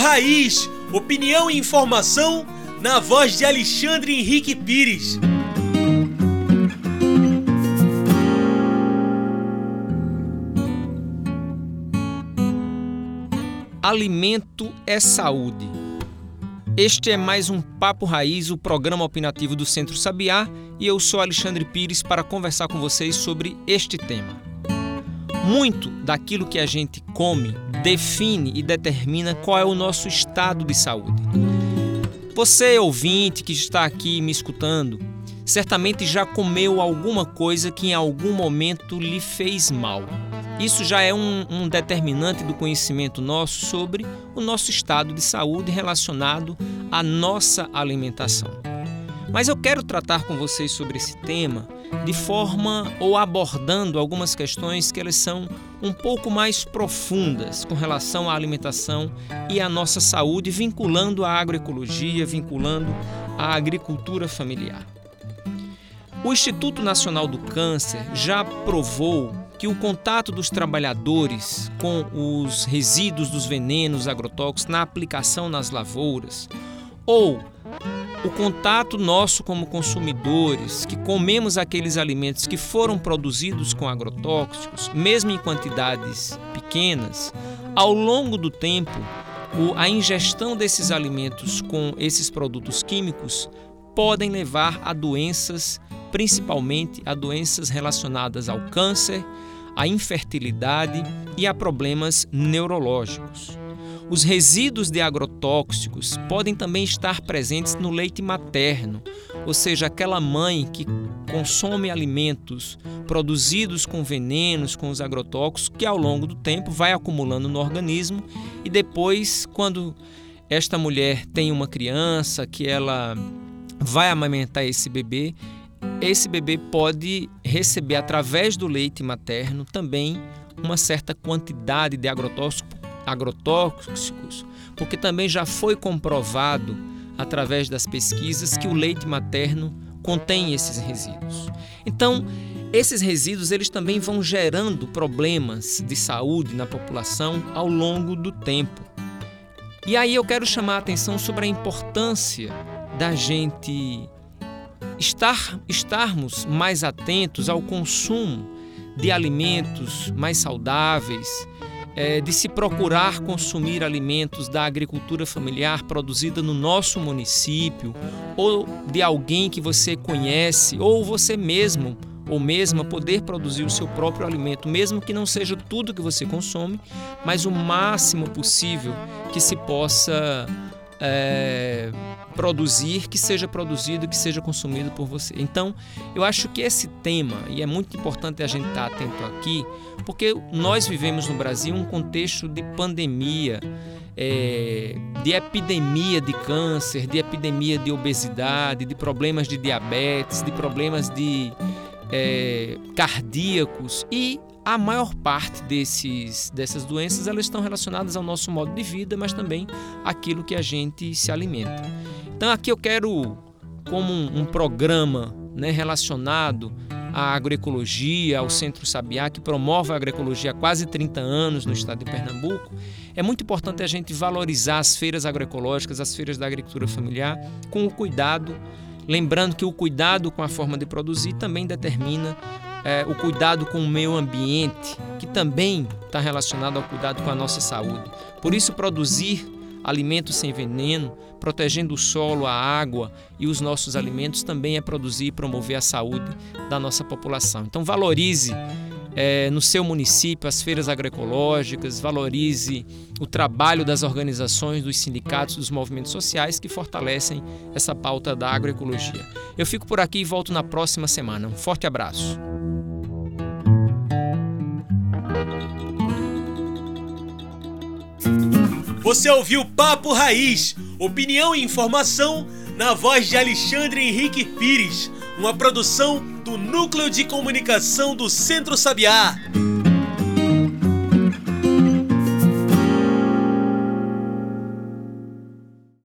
Raiz, opinião e informação na voz de Alexandre Henrique Pires. Alimento é saúde. Este é mais um Papo Raiz, o programa opinativo do Centro Sabiá, e eu sou Alexandre Pires para conversar com vocês sobre este tema. Muito daquilo que a gente come define e determina qual é o nosso estado de saúde. Você, ouvinte que está aqui me escutando, certamente já comeu alguma coisa que em algum momento lhe fez mal. Isso já é um, um, determinante do conhecimento nosso sobre o nosso estado de saúde relacionado à nossa alimentação. Mas eu quero tratar com vocês sobre esse tema de forma ou abordando algumas questões que elas são um pouco mais profundas com relação à alimentação e à nossa saúde, vinculando a agroecologia, vinculando a agricultura familiar. O Instituto Nacional do Câncer já provou que o contato dos trabalhadores com os resíduos dos venenos agrotóxicos na aplicação nas lavouras ou o contato nosso como consumidores, que comemos aqueles alimentos que foram produzidos com agrotóxicos, mesmo em quantidades pequenas, ao longo do tempo, a ingestão desses alimentos com esses produtos químicos podem levar a doenças, principalmente a doenças relacionadas ao câncer, à infertilidade e a problemas neurológicos. Os resíduos de agrotóxicos podem também estar presentes no leite materno, ou seja, aquela mãe que consome alimentos produzidos com venenos, com os agrotóxicos, que ao longo do tempo vai acumulando no organismo e depois, quando esta mulher tem uma criança que ela vai amamentar esse bebê, esse bebê pode receber através do leite materno também uma certa quantidade de agrotóxicos, porque também já foi comprovado através das pesquisas que o leite materno contém esses resíduos. Então, esses resíduos eles também vão gerando problemas de saúde na população ao longo do tempo. E aí eu quero chamar a atenção sobre a importância da gente estar, estarmos mais atentos ao consumo de alimentos mais saudáveis, é, de se procurar consumir alimentos da agricultura familiar produzida no nosso município, ou de alguém que você conhece, ou você mesmo ou mesma poder produzir o seu próprio alimento, mesmo que não seja tudo que você consome, mas o máximo possível que se possa é, produzir, que seja produzido, que seja consumido por você. Então, eu acho que esse tema, e é muito importante a gente estar atento aqui, porque nós vivemos no Brasil um contexto de pandemia, é, de epidemia de câncer, de epidemia de obesidade, de problemas de diabetes, de problemas de é, cardíacos e a maior parte desses, dessas doenças elas estão relacionadas ao nosso modo de vida, mas também aquilo que a gente se alimenta. Então aqui eu quero, como um, um programa né, relacionado à agroecologia, ao Centro Sabiá, que promove a agroecologia há quase 30 anos no estado de Pernambuco, é muito importante a gente valorizar as feiras agroecológicas, as feiras da agricultura familiar, com o cuidado, lembrando que o cuidado com a forma de produzir também determina é, o cuidado com o meio ambiente, que também está relacionado ao cuidado com a nossa saúde. Por isso, produzir alimentos sem veneno, protegendo o solo, a água e os nossos alimentos, também é produzir e promover a saúde da nossa população. Então, valorize é, no seu município as feiras agroecológicas, valorize o trabalho das organizações, dos sindicatos, dos movimentos sociais que fortalecem essa pauta da agroecologia. Eu fico por aqui e volto na próxima semana. Um forte abraço. Você ouviu Papo Raiz, opinião e informação na voz de Alexandre Henrique Pires, uma produção do Núcleo de Comunicação do Centro Sabiá.